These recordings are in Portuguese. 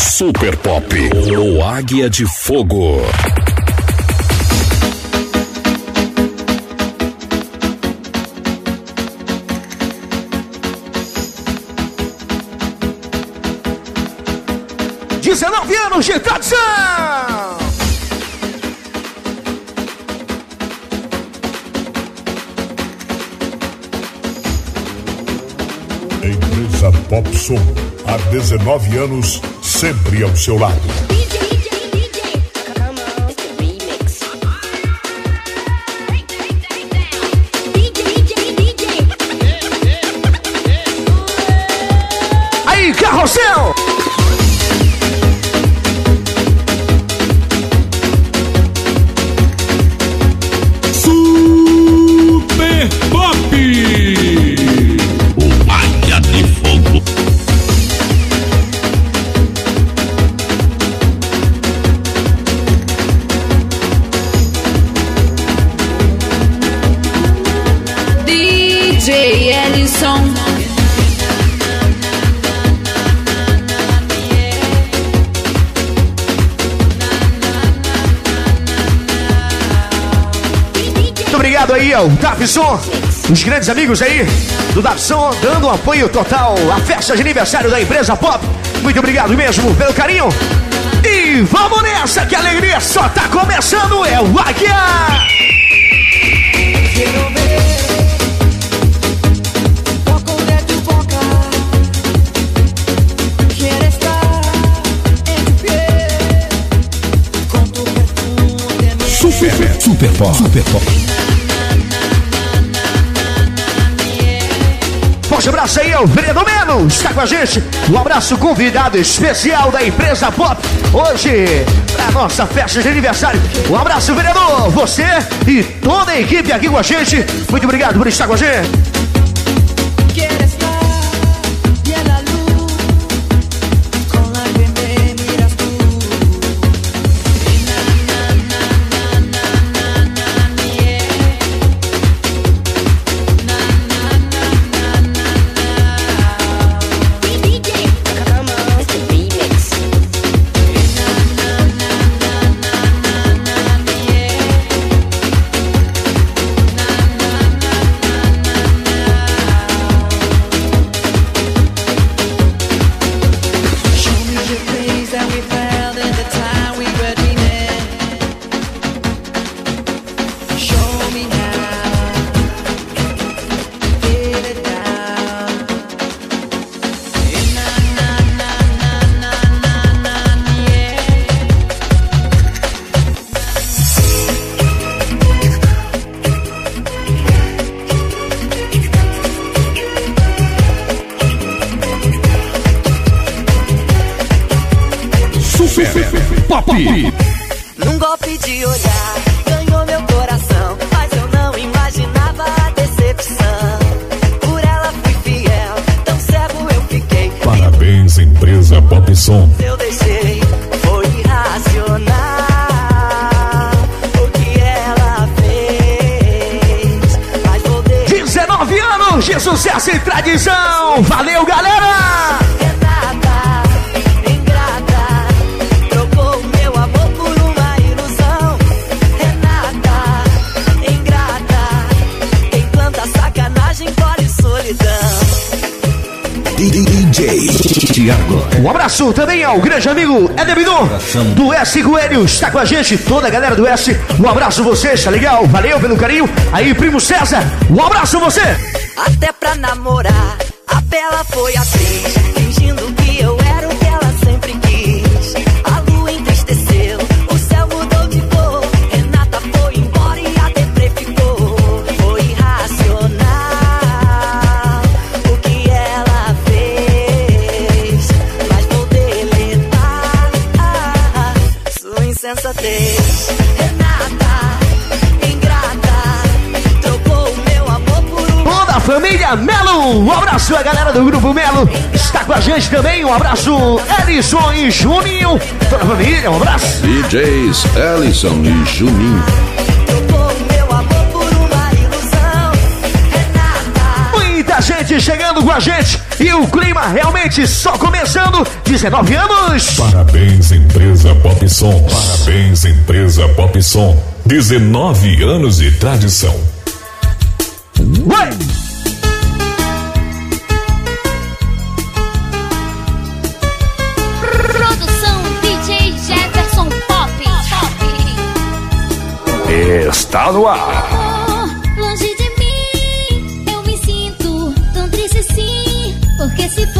Super Pop, o Águia de Fogo. Dezenove anos de tradição! Empresa Popson, há 19 anos, sempre ao seu lado. Davison, os grandes amigos aí do Davison, dando um apoio total à festa de aniversário da empresa Pop. Muito obrigado mesmo pelo carinho. E vamos nessa, que a alegria só tá começando, é o Águia! Super Pop. Super Pop. Abraço aí ao vereador Melo, está com a gente. Um abraço convidado especial da empresa Pop. Hoje, pra nossa festa de aniversário. Um abraço, vereador, você e toda a equipe aqui com a gente. Muito obrigado por estar com a gente. Popson. Eu deixei, foi irracional. O que ela fez. Mas vou deixar 19 anos de sucesso e tradição. Valeu, galera! Tiago. Um abraço também ao grande amigo Edemidon do S Coelho. Está com a gente, toda a galera do S. Um abraço vocês, tá legal? Valeu pelo carinho. Aí, primo César, um abraço você. Até pra namorar, a Bela foi atriz, Um abraço à galera do Grupo Melo, está com a gente também. Um abraço, Ellison e Juninho. Toda a família, um abraço. DJs Ellison e Juninho. Muita gente chegando com a gente e o clima realmente só começando. 19 anos. Parabéns, empresa Pop Som. Parabéns, empresa Pop Som. 19 anos de tradição. Ué! Está no ar. Longe de mim, eu me sinto tão triste assim, porque se for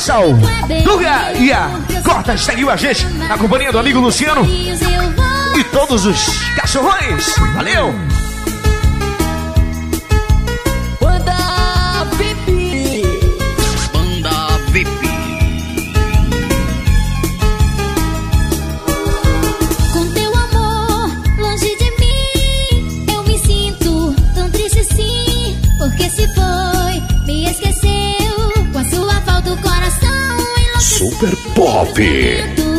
Universal. E a Corta seguiu a gente na companhia do amigo Luciano e todos os cachorrões. Valeu! Pop.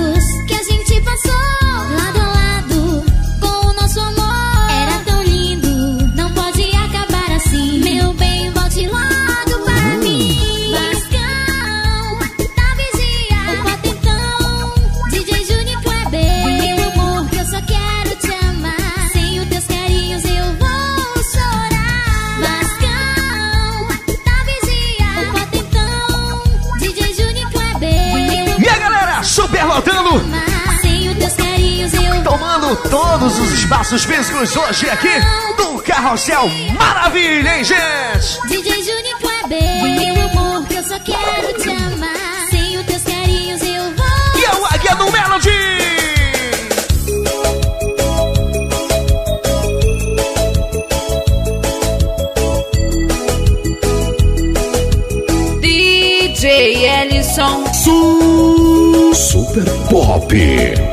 nossos físicos hoje aqui do Carrossel Maravilha, hein, gente? DJ Júnior Kleber, é meu amor, que eu só quero te amar. Sem os teus carinhos eu vou. E é o Águia do Melody! Ellison. Su Super Pop.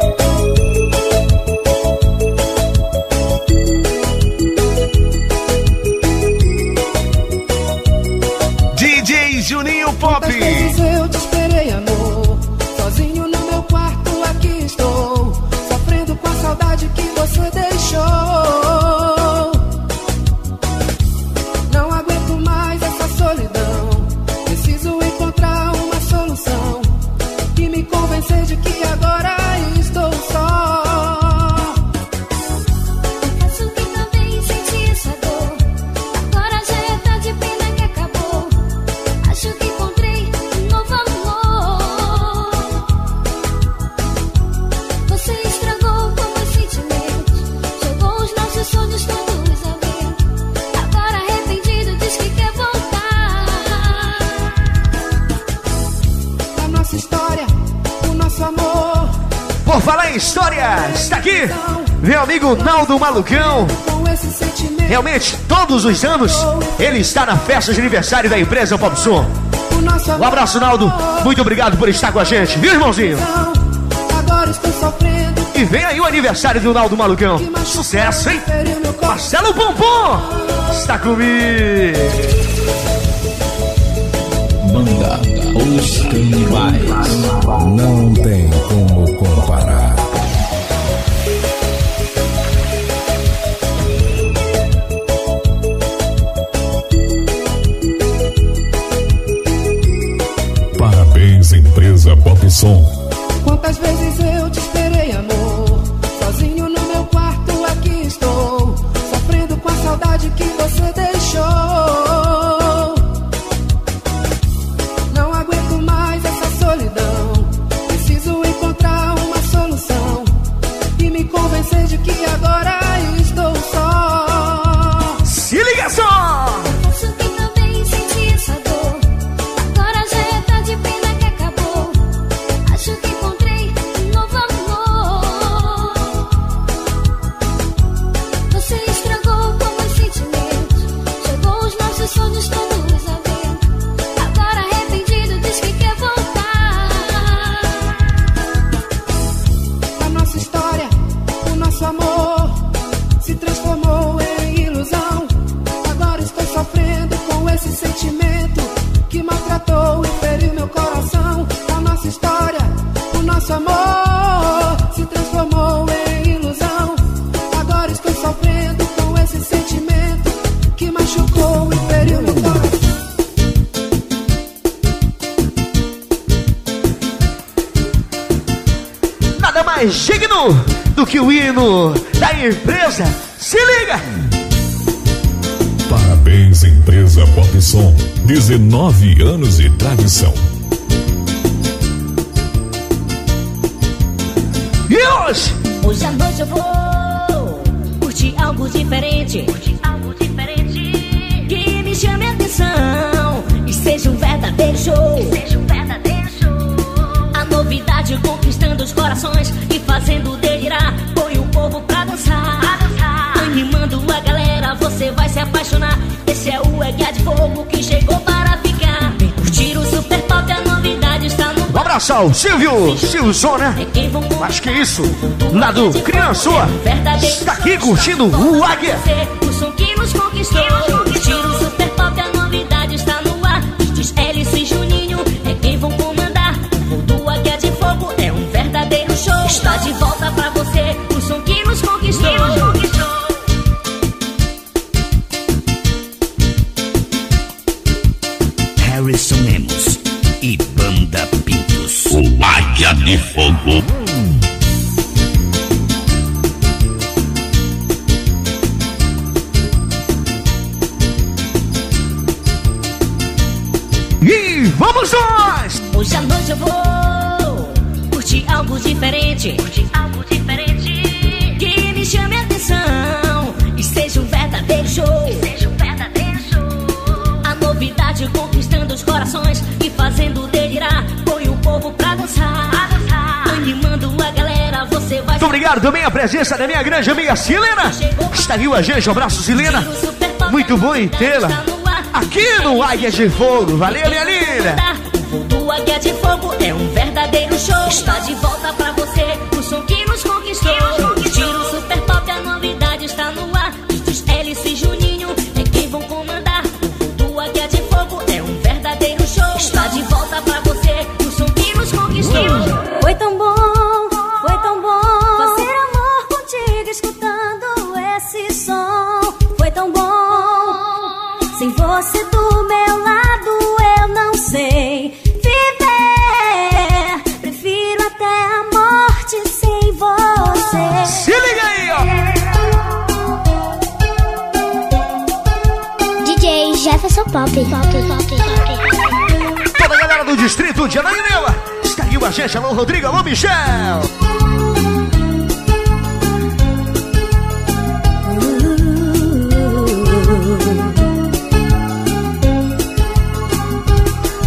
Por falar histórias história, está aqui meu amigo Naldo Malucão. Realmente, todos os anos, ele está na festa de aniversário da empresa Popsum. Um abraço, Naldo. Muito obrigado por estar com a gente, viu, irmãozinho? E vem aí o aniversário do Naldo Malucão. Sucesso, hein? Marcelo Pompom está comigo. Banda Os Canibais. Não tem como que o hino da empresa. Se liga! Parabéns, empresa Pop Som. 19 anos de tradição. E hoje? Hoje à noite eu vou curtir algo diferente. Curtir algo diferente. Que me chame a atenção e seja um verdadeiro show. Seja um verdadeiro show. A novidade conquistando os corações e fazendo Fogo que chegou para ficar. Vem curtir o Super Pop, a novidade está no Um abraço ao Silvio, Silvio. É vão Acho que é isso. Lá do Criançua. Está aqui curtindo o Águia. O som que nos conquistou. Vamos nós! Hoje à noite eu vou curtir algo diferente. Curtir algo diferente. Que me chame a atenção e seja um verdadeiro show. Seja um verdadeiro show. A novidade conquistando os corações e fazendo delirar. Põe o povo pra dançar. Pra dançar. Animando a galera, você vai Muito obrigado também a presença da minha grande amiga Silena. Está aqui a gente, um abraço Silena. Muito bom em tê-la aqui no Águia de Fogo. Valeu, minha linda. O voo do Águia de Fogo é um verdadeiro show. Está de volta pra Pop. Pop, pop, pop. Toda a galera do distrito de Ananinela. Está aqui a gente, alô Rodrigo, alô Michel.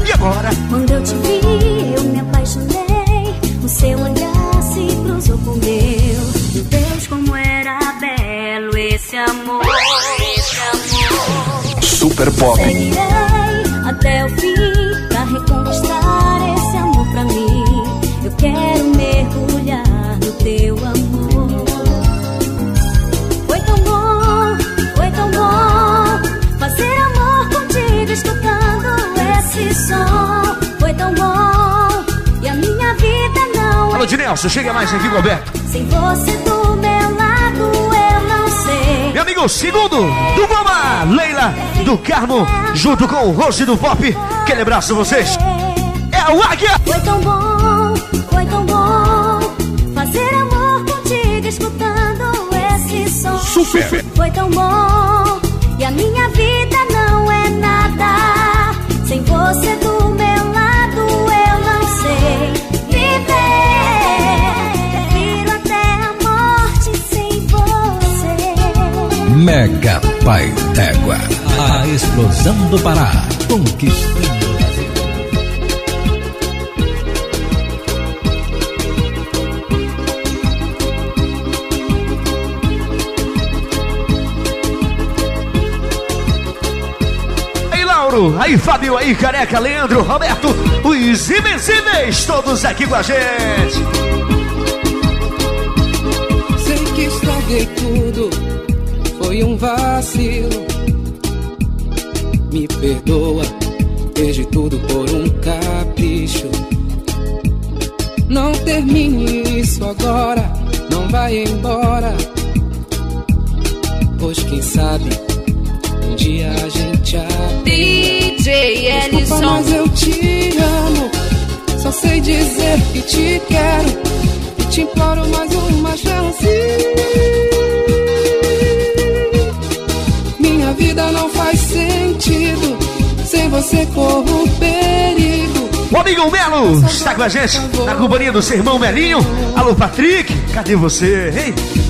E agora? Quando eu te vi, eu me apaixonei. O seu olhar se cruzou com o. Meu Deus, como era belo esse amor. Super Pop. Seguirei até o fim pra reconquistar esse amor pra mim. Eu quero mergulhar no teu amor. Foi tão bom, foi tão bom fazer amor contigo escutando esse som. Foi tão bom e a minha vida não Alô, é Dinelson, chega mais aqui, Roberto. sem você do meu Meu amigo, segundo do Mama, Leila do Carmo, junto com o Rose do Pop. Aquele abraço a vocês. É o Águia. Foi tão bom, foi tão bom fazer amor contigo escutando esse som. Super. Foi tão bom e a minha vida não é nada sem você do Mega Pai d'Égua. A explosão do Pará. Conquistando o Brasil. Aí, Lauro. Aí, Fábio. Aí, Careca, Leandro, Roberto. Os Invencíveis, todos aqui com a gente. Sei que estraguei tudo, foi um vacilo. Me perdoa, perdi tudo por um capricho. Não termine isso agora, não vai embora. Pois quem sabe, um dia a gente abre. DJ Desculpa, mas eu te amo. Só sei dizer que te quero. E te imploro mais uma chance. Você corro perigo. O amigo Melo está com a gente na companhia do seu irmão Melinho. Alô, Patrick, cadê você? Hein?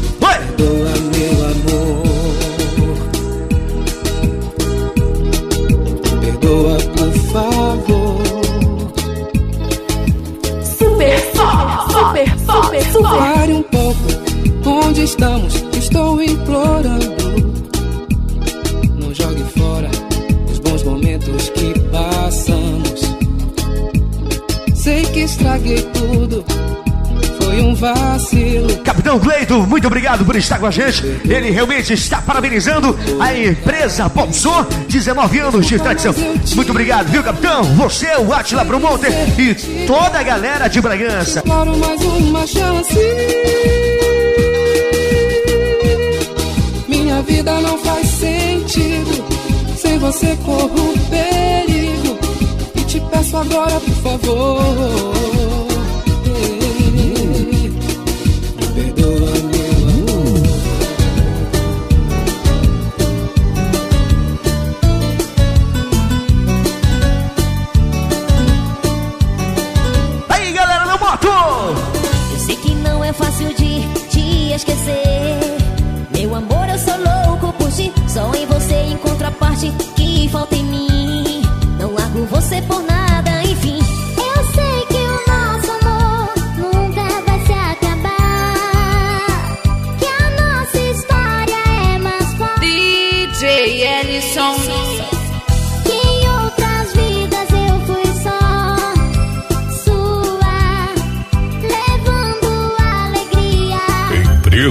Cleito, muito obrigado por estar com a gente. Ele realmente está parabenizando a empresa Popson, 19 anos de tradição. Muito obrigado, viu, capitão? Você, o Atila Promoter e toda a galera de Bragança. Mais uma chance. Minha vida não faz sentido. Sem você corro perigo. E te peço agora, por favor.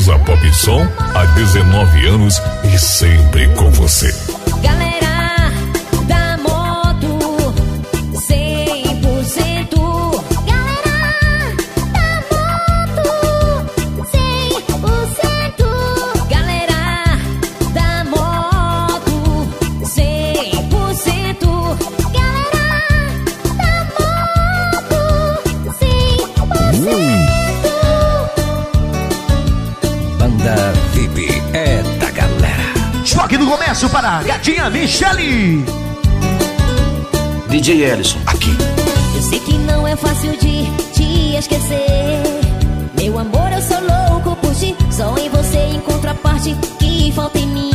Empresa Pop Som há 19 anos e sempre com você. Comércio para a gatinha Michele. DJ Ellison, aqui. Eu sei que não é fácil de te esquecer. Meu amor, eu sou louco por ti. Só em você encontro a parte que falta em mim.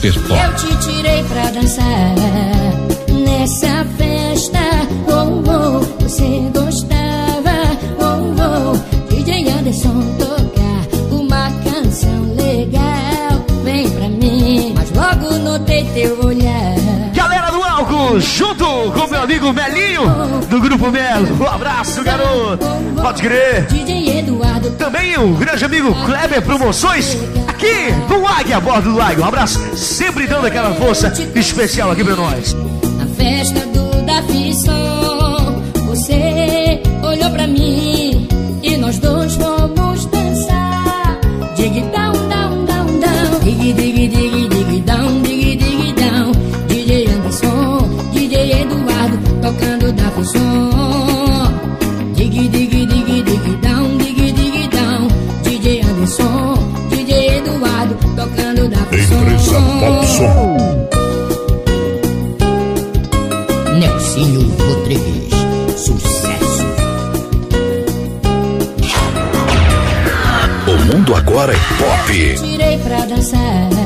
Eu te tirei pra dançar nessa festa. Oh, oh, você gostava. Oh, oh, DJ Anderson tocar uma canção legal. Vem pra mim, mas logo notei teu olhar. Galera do álcool, junto com meu amigo Melinho, do Grupo Melo. Um abraço, garoto. Pode crer. DJ Eduardo Também o grande amigo Kleber Promoções, aqui no Águia a bordo do Lago. Um abraço, sempre dando aquela força especial aqui pra nós. Na festa do agora é pop. Tirei pra dançar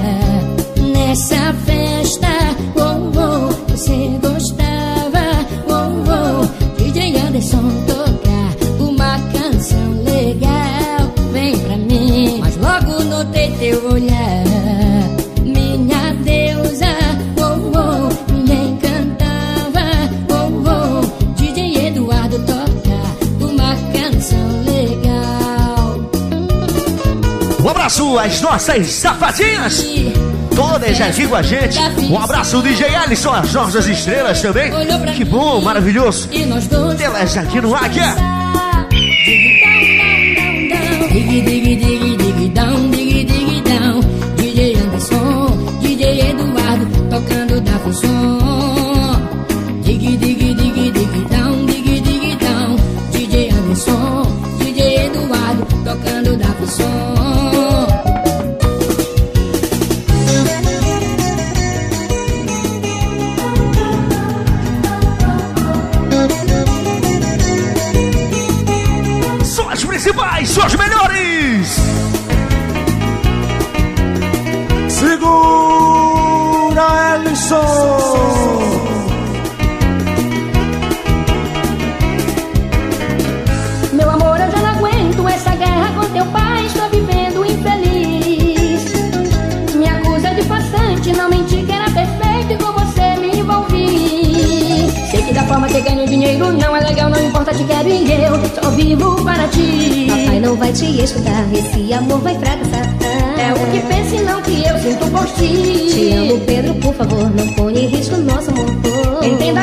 as nossas safadinhas. Todas aqui com a gente. Um abraço do DJ Alisson, as nossas estrelas também. Que bom, maravilhoso. Elas aqui no Águia.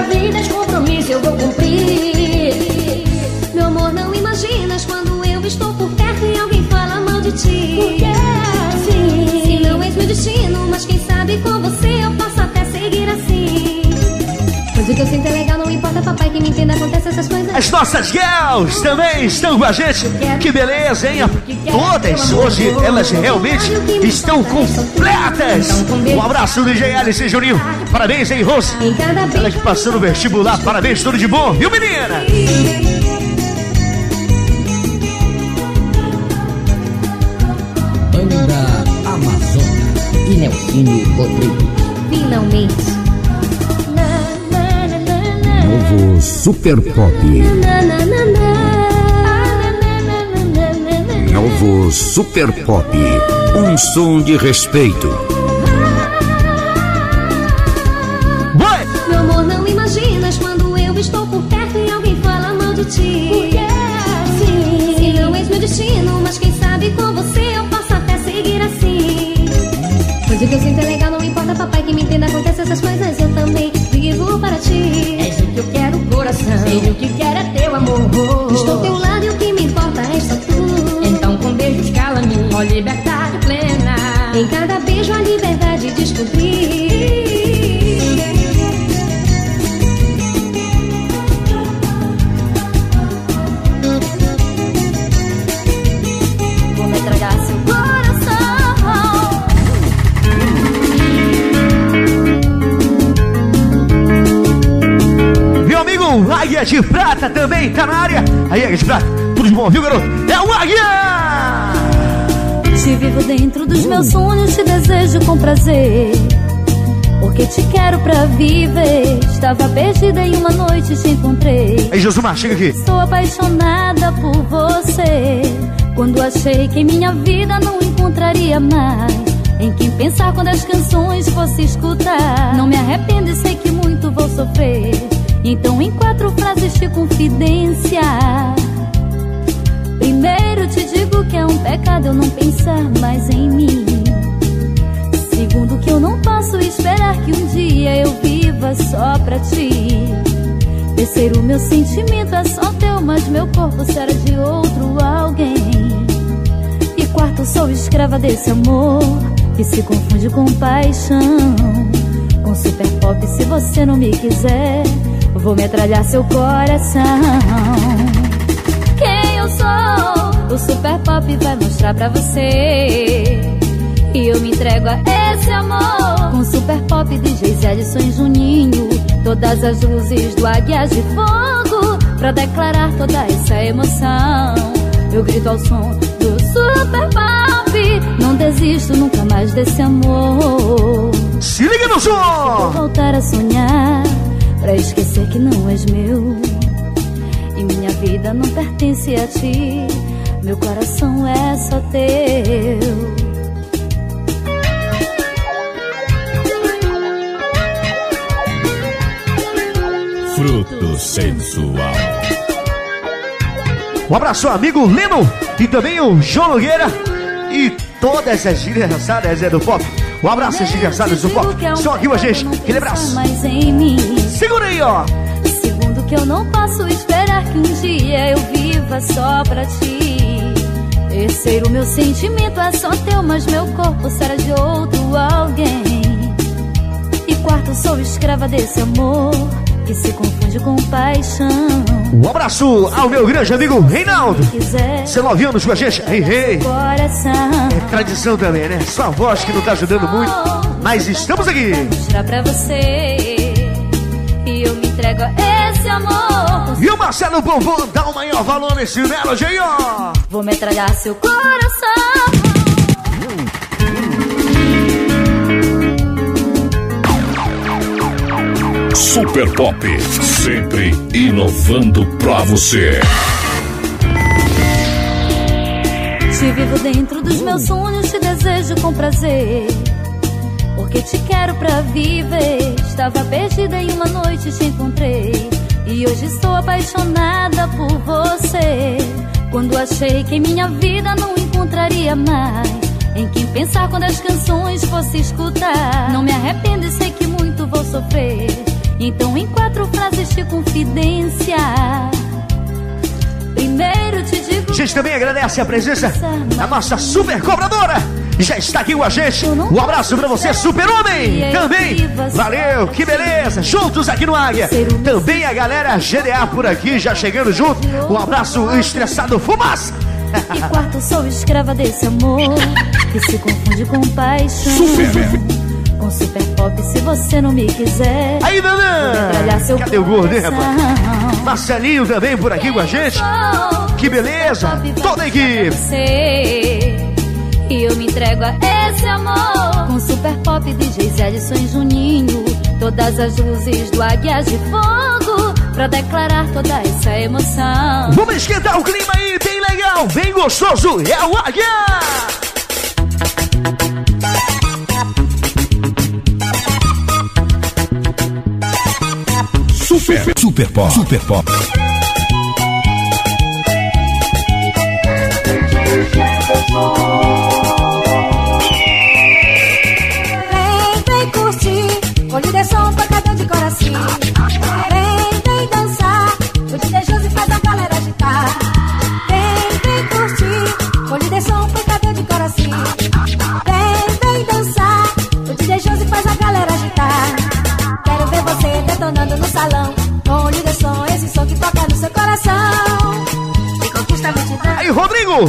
Vida, compromisso eu vou cumprir. As nossas girls também estão com a gente. Que beleza, hein? Todas hoje elas realmente estão completas. Um abraço do DJ Alice Juninho. Parabéns, hein, Rose? Ela que passou no vestibular. Parabéns, tudo de bom, viu, menina? Super Pop. Novo Super Pop. Um som de respeito. Meu amor, não imaginas quando eu estou por perto e alguém fala mal de ti. Por quê? Sim, se não és meu destino, mas quem sabe com você eu posso até seguir assim. O que eu sinto é legal, não importa, papai, que me entenda, acontece essas coisas, eu também vivo para ti. Coração. Sei o que quero é teu amor. Estou ao teu lado e o que me importa é só tu. Então com beijos cala-me, ó liberdade plena. Em cada beijo a liberdade descobri. Águia de Prata também tá na área. Aí, Águia de Prata, tudo de bom, viu, garoto? É o Águia! Te vivo dentro dos meus sonhos, te desejo com prazer. Porque te quero pra viver. Estava perdida e uma noite te encontrei. Aí, Josumar, chega aqui. Sou apaixonada por você. Quando achei que minha vida não encontraria mais. Em quem pensar quando as canções fosse escutar. Não me arrependo e sei que muito vou sofrer. Então, em quatro frases de confidência. Primeiro te digo que é um pecado eu não pensar mais em mim. Segundo que eu não posso esperar que um dia eu viva só pra ti. Terceiro, meu sentimento é só teu, mas meu corpo será de outro alguém. E quarto, sou escrava desse amor que se confunde com paixão. Com super pop, se você não me quiser, vou metralhar seu coração. Quem eu sou? O super pop vai mostrar pra você. E eu me entrego a esse amor. Com super pop, DJs Edson e Juninho. Todas as luzes do Águias de Fogo. Pra declarar toda essa emoção. Eu grito ao som do super pop. Não desisto nunca mais desse amor. Se liga no Vou som! voltar a sonhar. Pra esquecer que não és meu. E minha vida não pertence a ti. Meu coração é só teu. Fruto sensual. Um abraço ao amigo Leno e também o João Nogueira e todas as aniversárias é do pop. Um abraço às aniversárias do pop. Estão aqui com a gente. Aquele abraço. Segura aí, ó. Segundo que eu não posso esperar que um dia eu viva só pra ti. Terceiro, meu sentimento é só teu, mas meu corpo será de outro alguém. E quarto, sou escrava desse amor que se confunde com paixão. Um abraço ao meu grande amigo Reinaldo. Seu nove anos com a gente. Rei. Coração. É tradição também, né? Sua voz que não tá ajudando muito. Mas estamos aqui. Mostrar pra você. E esse amor. E o Marcelo Bombom dá o maior valor nesse aí, ó. Vou metralhar seu coração. Super Pop, sempre inovando pra você. Te vivo dentro dos meus sonhos, te desejo com prazer. Porque te quero pra viver. Estava perdida em uma noite, te encontrei. E hoje estou apaixonada por você. Quando achei que minha vida não encontraria mais. Em quem pensar quando as canções fosse escutar. Não me arrependo e sei que muito vou sofrer. Então, em quatro frases de confidência. Primeiro te digo. A gente também agradece a presença da nossa super cobradora. Já está aqui com a gente. Um abraço pra você, super-homem. Também. Valeu, que beleza. Juntos aqui no Águia. Também a galera GDA por aqui, já chegando junto. Um abraço estressado, fumaça. E quarto, sou escrava desse amor que se confunde com paixão. Super. Com super pop, se você não me quiser. Aí, Danã! seu Cadê o gordo, hein, rapaz? Marcelinho também por aqui com a gente. Que beleza. Toda a equipe. E eu me entrego a esse amor Com super pop, DJs Edson e Juninho Todas as luzes do Águias de Fogo Pra declarar toda essa emoção Vamos esquentar o clima aí, bem legal, bem gostoso. É o Águia! Super, super Pop, Super Pop. Vem,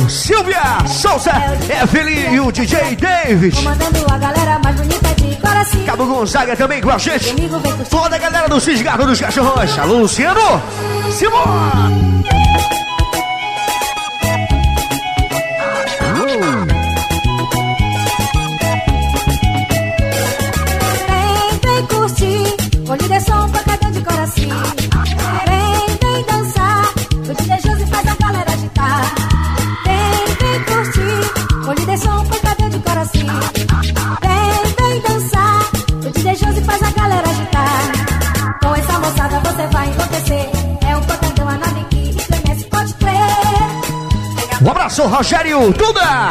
Silvia, Souza, Evelyn e o DJ David. Cabo Gonzaga também com a gente. Toda a galera do Cisgarro dos Cachorros. Alô, Luciano. Simão. Abraço, Rogério Duda.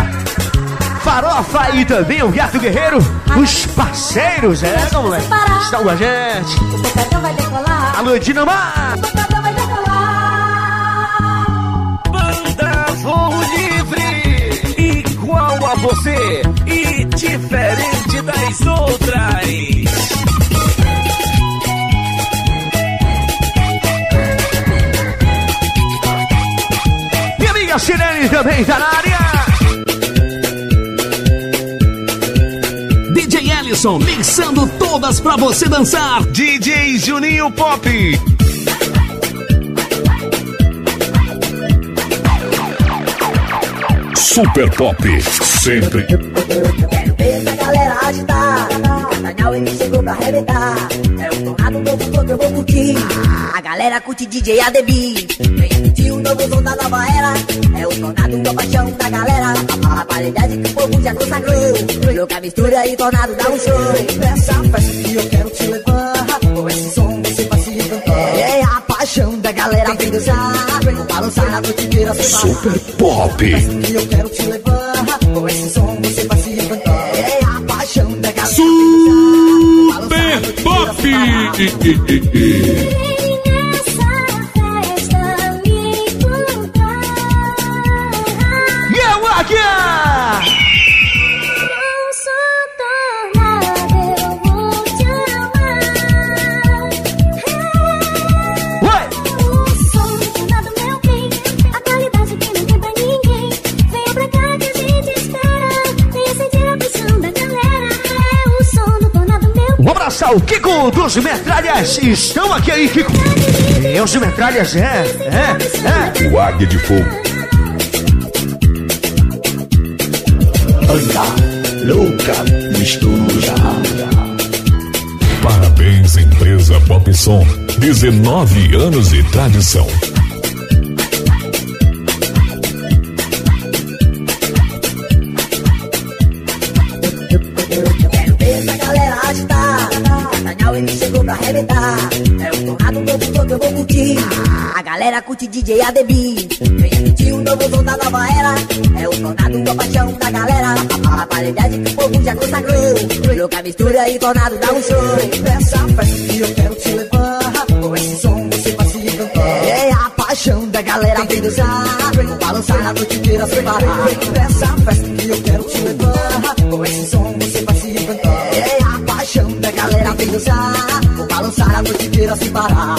Farofa e também o Gato Guerreiro. Os parceiros, é, não, moleque? Estão com a gente. O pancadão vai decolar. Alô, Dinamar. O pancadão vai decolar. Banda Voo Livre, igual a você e diferente das outras. Amiga Sirene também tá na área. DJ Ellison mixando todas pra você dançar. DJ Juninho Pop. Super Pop, sempre Essa galera agitar, Daniel ele chegou pra arrebentar. É o tornado novo que eu vou curtir. A galera curte DJ ADB. Venha curtir o novo som da nova era. É o tornado da paixão da galera. A qualidade que o povo já consagrou. Louca mistura e tornado dá um show. Essa festa que eu quero te levar. Com esse som você vai se encantar. É a paixão da galera. Vem dançar, balançar a noite inteira. Super Pop. que eu quero te levar. E abraçar o Kiko dos Metralhas. Estão aqui aí, Kiko. É, os Metralhas, é, é, é. O Águia de Fogo. Anda, louca, mistura. Parabéns, empresa Pop Som. 19 anos de tradição. DJ ADB. Venha curtir o novo som da nova era. É o tornado, a paixão da galera. A qualidade que o povo já consagrou. Louca mistura e tornado dá um show. Essa festa que eu quero te levar. Com esse som você vai se encantar. É a paixão da galera vem dançar. Vem balançar a noite inteira sem parar. Essa festa que eu quero te levar. Com esse som você vai se encantar. É a paixão da galera vem dançar. Vou balançar a noite inteira sem parar.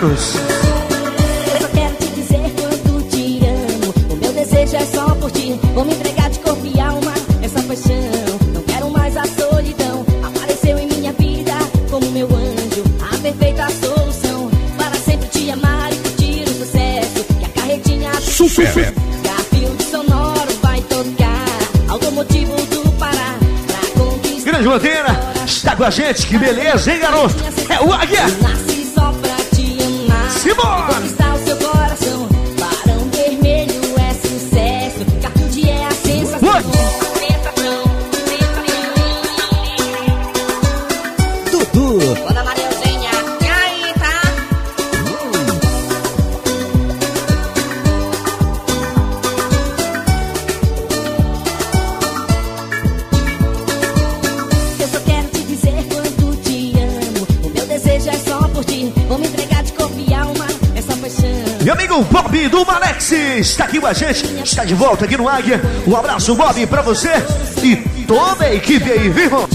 Eu só quero te dizer quanto te amo. O meu desejo é só por ti. Vou me entregar de corpo e alma. Essa paixão. Não quero mais a solidão. Apareceu em minha vida como meu anjo. A perfeita solução. Para sempre te amar e curtir o sucesso. Que a carretinha Super. Garfield sonoro vai tocar. Automotivo do Pará. Pra conquistar. Grande Lanteira, está com a gente, que beleza, hein, garoto? É o Águia. Amigo Bob do Malex está aqui com a gente, está de volta aqui no Águia. Um abraço, Bob, pra você e toda a equipe aí, viu,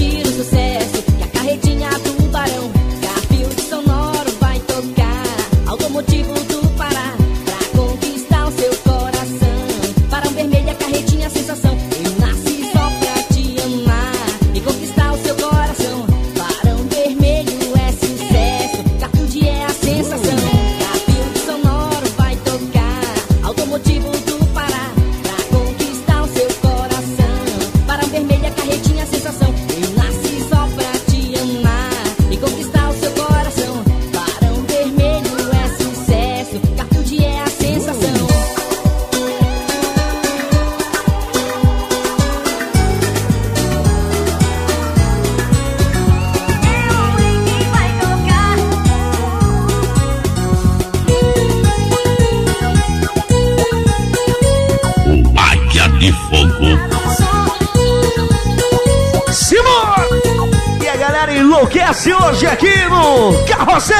Carrossel!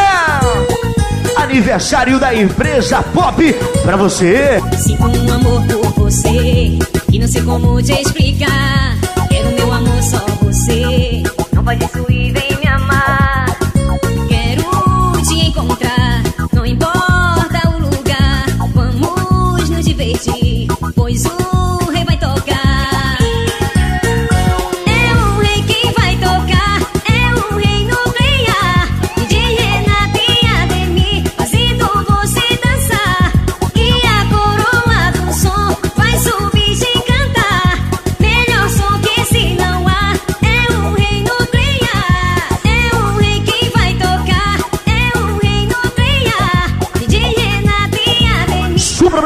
Aniversário da empresa Pop pra você! Sinto um amor por você E não sei como te explicar Quero meu amor só você Não faz isso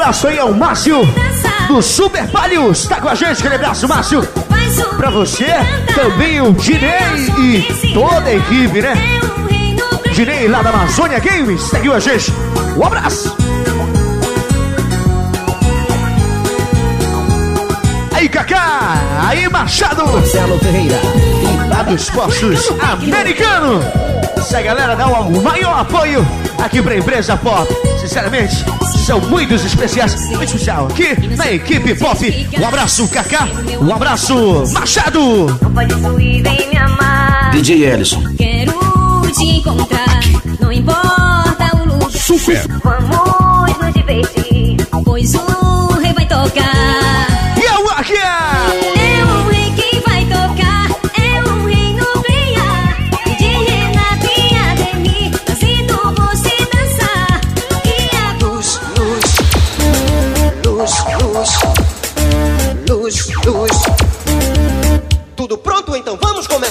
abraço aí ao Márcio do Super Palhos. Tá com a gente, aquele abraço, Márcio. Pra você, também o Dinei e toda a equipe, né? Dinei lá da Amazônia Games, seguiu a gente. Um abraço. Aí, Kaká! Aí, Machado! Marcelo Ferreira. Lá dos postos americano! Essa galera dá o maior apoio aqui pra empresa pop. Sinceramente, são muitos especiais. Muito especial aqui na equipe pop. Um abraço, Kaká. Um abraço, Machado. Não pode sorrir, vem me amar. DJ Ellison. Quero te encontrar, não importa o lugar. Super. Vamos nos divertir, pois o rei vai tocar.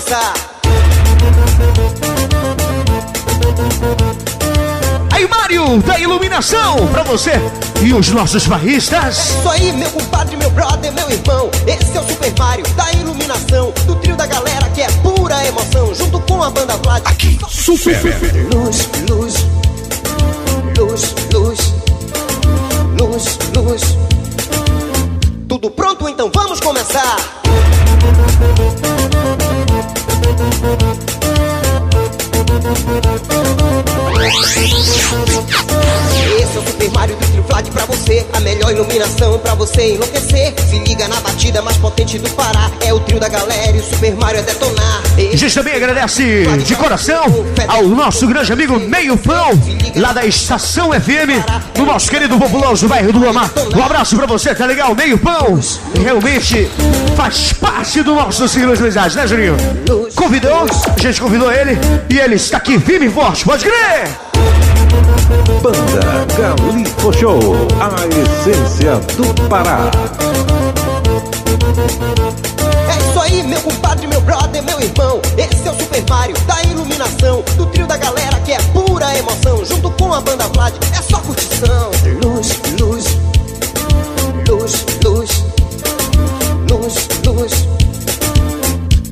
Começar. Aí, Mário, da iluminação pra você e os nossos barristas. Isso aí, meu compadre, meu brother, meu irmão. Esse é o Super Mario da iluminação. Do trio da galera que é pura emoção. Junto com a banda Vlad. Aqui, Super. Luz, luz, luz, luz, luz, luz. Tudo pronto? Então vamos começar. Thank you. Esse é o Super Mario do Trio Vlad pra você. A melhor iluminação pra você enlouquecer. Se liga na batida mais potente do Pará. É o trio da galera e o Super Mario é detonar. A gente também agradece de coração ao nosso grande amigo Meio Pão, lá da Estação FM, no nosso querido populoso bairro do Lama. Um abraço pra você, tá legal? Meio Pão, realmente faz parte do nosso ciclo de amizade, né, Juninho? Convidou, a gente convidou ele e ele está aqui firme e forte, pode crer! Banda Galipo Show, a essência do Pará. É isso aí, meu compadre, meu brother, meu irmão. Esse é o Super Mario da iluminação. Do trio da galera que é pura emoção. Junto com a banda Vlad, é só curtição. Luz, luz, luz, luz, luz, luz.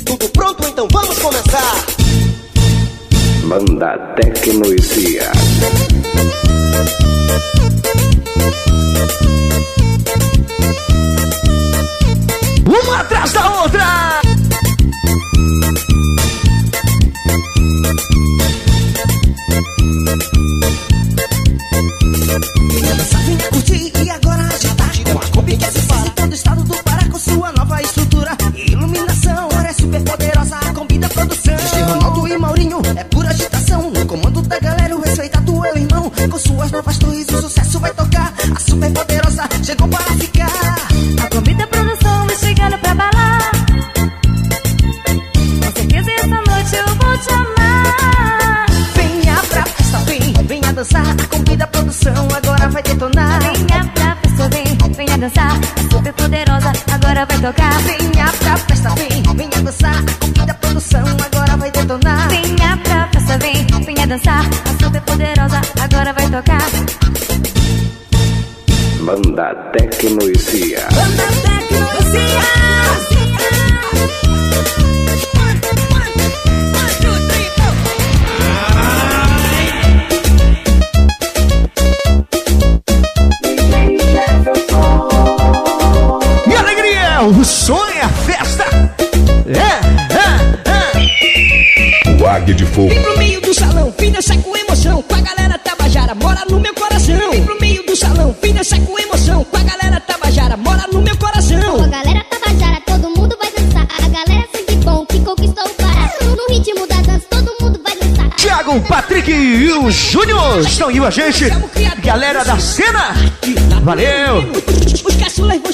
Tudo pronto? Então vamos começar. Banda Tecno. Uma atrás da outra! Estão aí a gente. Galera da cena, valeu! Os caçulas vão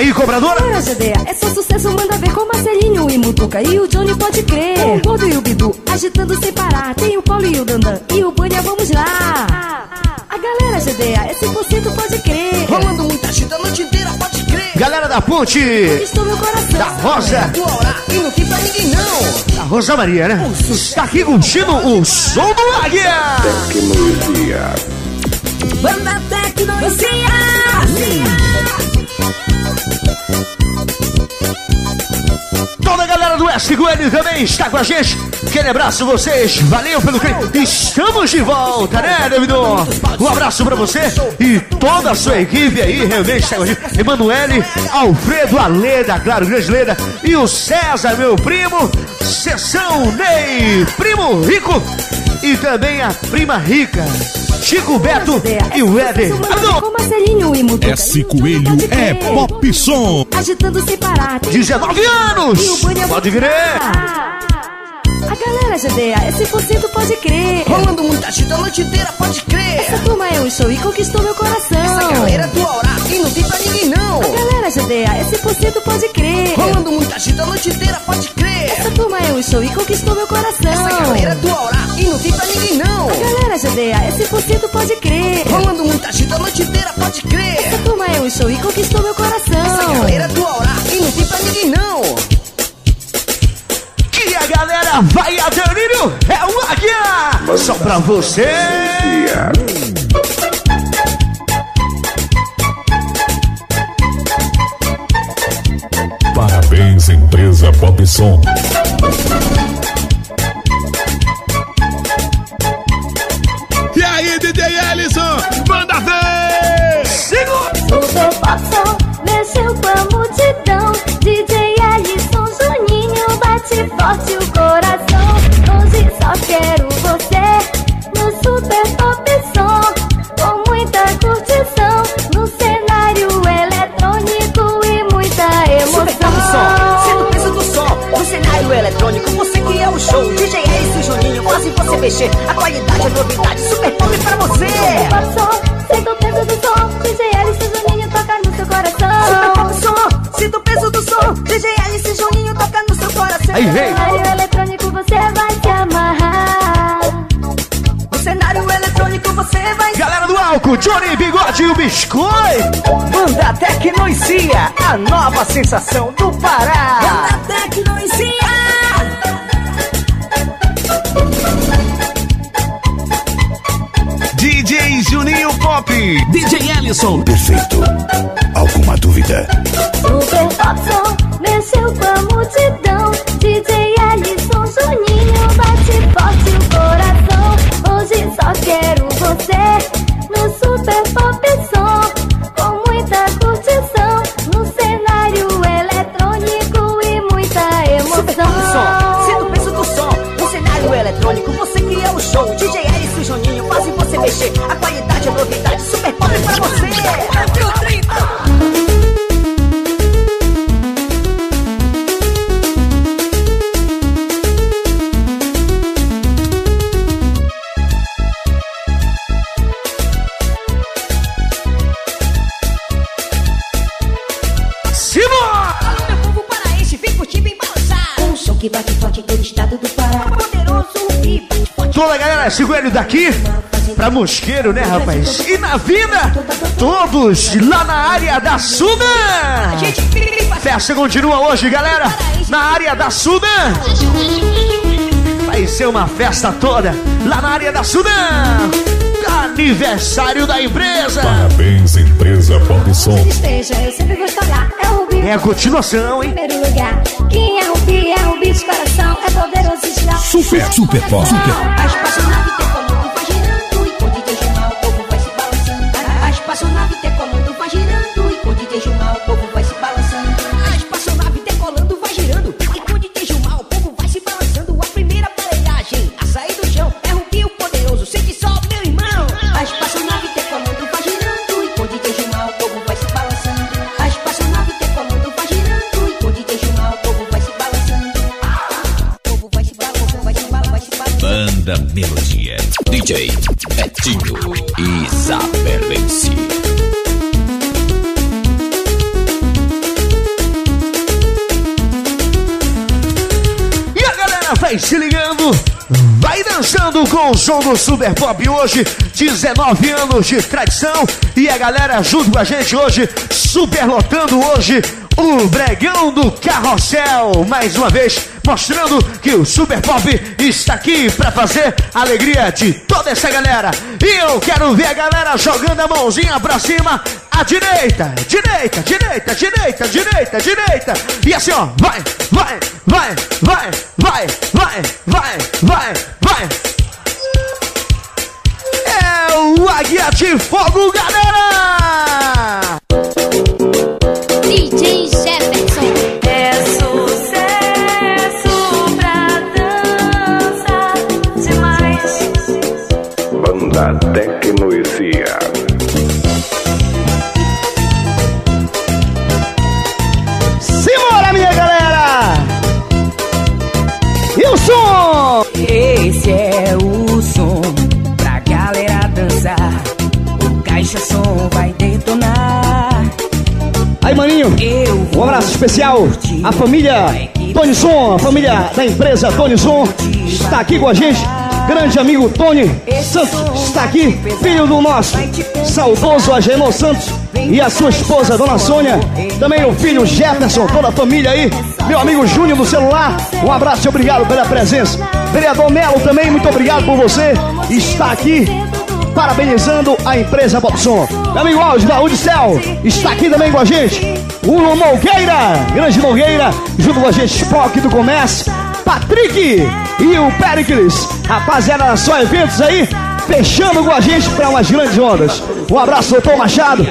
Aí, cobradora! Bora, GDA, é só sucesso, manda ver com Marcelinho e Mutuca E o Johnny pode crer Com o Gordo e o Bidu, agitando sem parar Tem o Paulo e o Dandan, e o Bunha, vamos lá A galera GDA, é 100% pode crer Rolando muita agita a noite inteira, pode crer. Galera da ponte! Conquistou meu coração Da Rosa! Do Aurá, e não tem pra ninguém não. Da Rosa Maria, né? Está aqui curtindo o som do Águia! Tecnologia. Banda Tecnologia. Toda a galera do SQL também está com a gente. Aquele abraço vocês, valeu pelo carinho. Estamos de volta, né, Davidon? Um abraço pra você e toda a sua equipe aí, realmente está com a gente. Emanuele, Alfredo, a Leda, claro, grande Leda, e o César, meu primo, Sessão Ney, primo rico, e também a prima rica, Chico Beto e o Éder. E Mutuca Esse coelho é pop som. Agitando sem parar Tem 19 anos! E Pode lá. A galera GDA, é 100% pode crer Rolando muita agita a noite inteira, pode crer. Essa turma é um show e conquistou meu coração Essa galera do Aurá, e não tem pra ninguém não. A galera GDA, é 100% pode crer Rolando muita agita a noite inteira, pode crer. Essa turma é um show e conquistou meu coração Essa galera do Aurá, e não tem pra ninguém não. A galera GDA, é 100% pode crer Rolando muita agita a noite inteira, pode crer. Essa turma é um show e conquistou meu coração Essa galera do Aurá, e não tem pra ninguém não. A galera vai a delírio, é o Águia! Só pra você! Parabéns, empresa Pop Som. E aí, DJ Ellison, manda ver! Segura! Super Popson forte o coração. Hoje só quero você no Super Pop Som. Com muita curtição no cenário eletrônico e muita Super Pop Som, emoção. sendo o peso do som, no cenário eletrônico, você que é o show. DJ Ace e Juninho fazem você mexer. A qualidade, a novidade, super Aí vem! cenário eletrônico você vai se amarrar. No cenário eletrônico você vai. Galera do álcool, Johnny Bigode e o Biscoito! Banda Tecnoisia, a nova sensação do Pará. Banda Tecnologia. DJ Juninho Pop! DJ Ellison. Perfeito. Alguma dúvida? Super Popson galera, segura ele daqui pra Mosqueiro, né, rapaz? E na vida, todos lá na área da Sudan! A gente fica Festa continua hoje, galera, na área da Sudan! Vai ser uma festa toda lá na área da Sudan! aniversário da empresa. Parabéns, empresa Pop Som. Esteja, eu sempre vou estar lá. É o Rubi. É a continuação, hein? Primeiro lugar. Quem é Rubi? É coração é poderoso já. Super, super pop, super. Betinho e Isabelense. E a galera vai se ligando, vai dançando com o som do Super Pop hoje, 19 anos de tradição. E a galera junto com a gente hoje, superlotando hoje o Bregão do Carrossel. Mais uma vez, mostrando que o Super Pop está aqui para fazer a alegria de toda essa galera. E eu quero ver a galera jogando a mãozinha pra cima, à direita, direita, direita, direita, direita, direita. E assim, ó, vai, vai, vai, vai, vai, vai, vai, vai, vai. É o Águia de Fogo, galera! Especial à família Tony Som, a família da empresa Tony Som, está aqui com a gente. Grande amigo Tony Santos está aqui, filho do nosso saudoso Agenor Santos e a sua esposa, Dona Sônia. Também o filho Jefferson, toda a família aí. Meu amigo Júnior do celular, um abraço e obrigado pela presença. Vereador Melo também, muito obrigado por você estar aqui parabenizando a empresa Popson. Meu amigo Alves da Udicel está aqui também com a gente. O Nogueira, grande Nogueira, junto com a gente, Spock do Comércio, Patrick e o Pericles. Rapaziada da Só Eventos aí, fechando com a gente para umas grandes ondas. Um abraço, doutor Machado.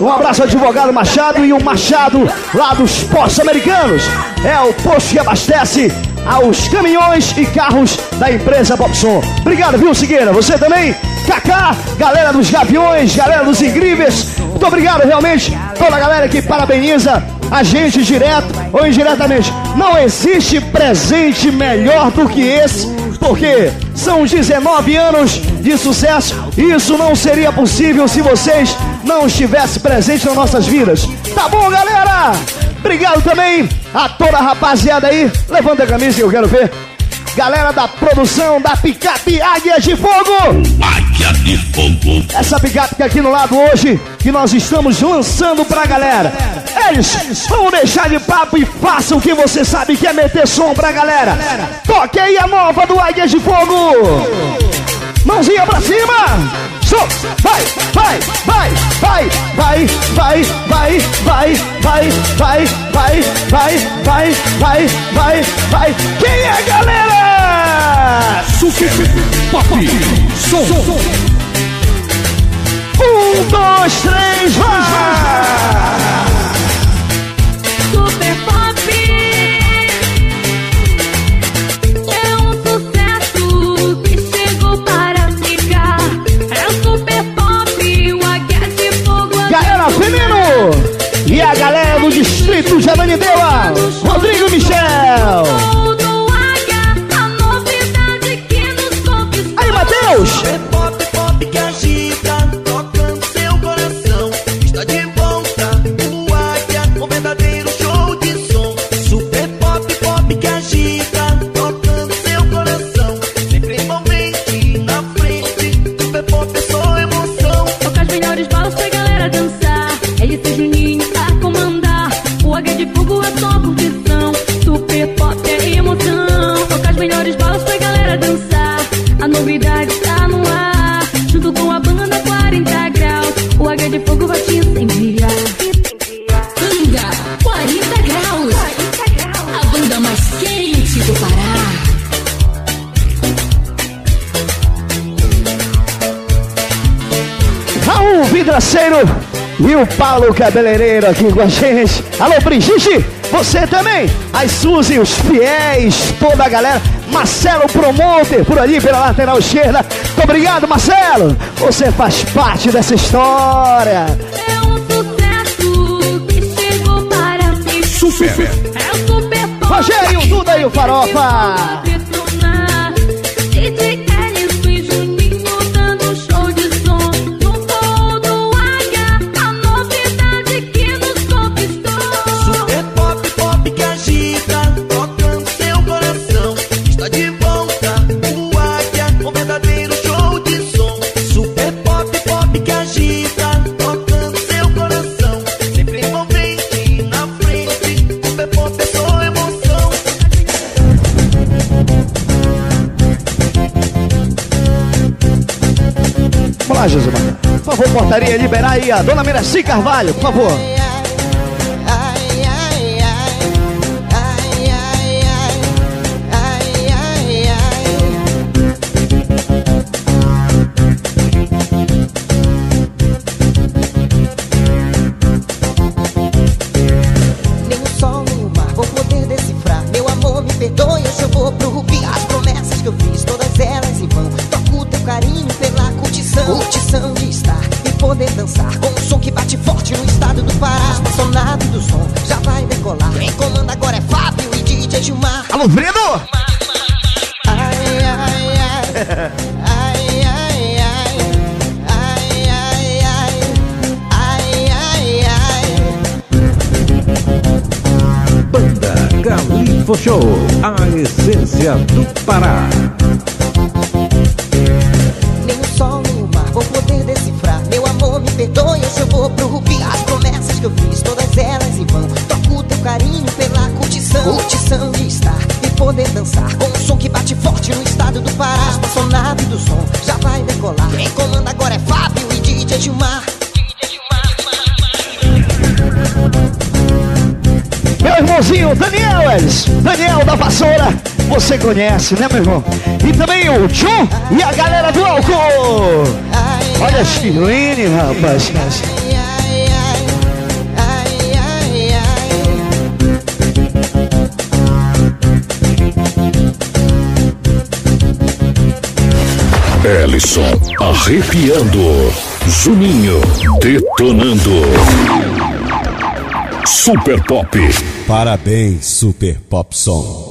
Um abraço, advogado Machado e o Machado lá dos postos americanos. É o posto que abastece aos caminhões e carros da empresa Popson. Obrigado, viu, Segueira? Você também? Kaká, galera dos Gaviões, galera dos Incríveis. Muito obrigado, realmente, toda a galera que parabeniza a gente direto ou indiretamente. Não existe presente melhor do que esse, porque são 19 anos de sucesso. Isso não seria possível se vocês não estivessem presentes nas nossas vidas. Tá bom, galera? Obrigado também a toda a rapaziada aí. Levanta a camisa que eu quero ver. Galera da produção da picape Águia de Fogo. Águia de Fogo. Essa picape que aqui no lado hoje, que nós estamos lançando pra galera. Eles vão deixar de papo e façam o que você sabe que é meter som pra galera. Toque aí a nova do Águia de Fogo. Mãozinha pra cima. Som. Vai, vai, vai, vai, vai, vai, vai, vai, vai, vai, vai, vai, vai, vai, vai, vai. Quem é galera? Super Pop Som. Um, dois, três, vai! Águia de Fogo é só curtição. Super Pop é emoção. Toca as melhores balas pra galera dançar. A novidade tá no ar. junto com a banda 40 graus. O Águia de Fogo vai te incendiar. Banda 40 graus. A banda mais quente do Pará. Raul Vidraceiro e o Paulo Cabeleireiro aqui com a gente. Alô, Brigitte, você também. As Suzy, os fiéis, toda a galera. Marcelo Promoter, por ali pela lateral esquerda. Muito obrigado, Marcelo. Você faz parte dessa história. É um sucesso que chegou para mim. Super. É o super. Rogério, Duda e o Farofa. Portaria, liberar aí a dona Miraci Carvalho, por favor. Essência do Pará. Conhece, né, meu irmão? E também o John e a galera do álcool. Olha a Chirine, rapaz. Ellison arrepiando. Juninho detonando. Super Pop. Parabéns, Super Pop Som.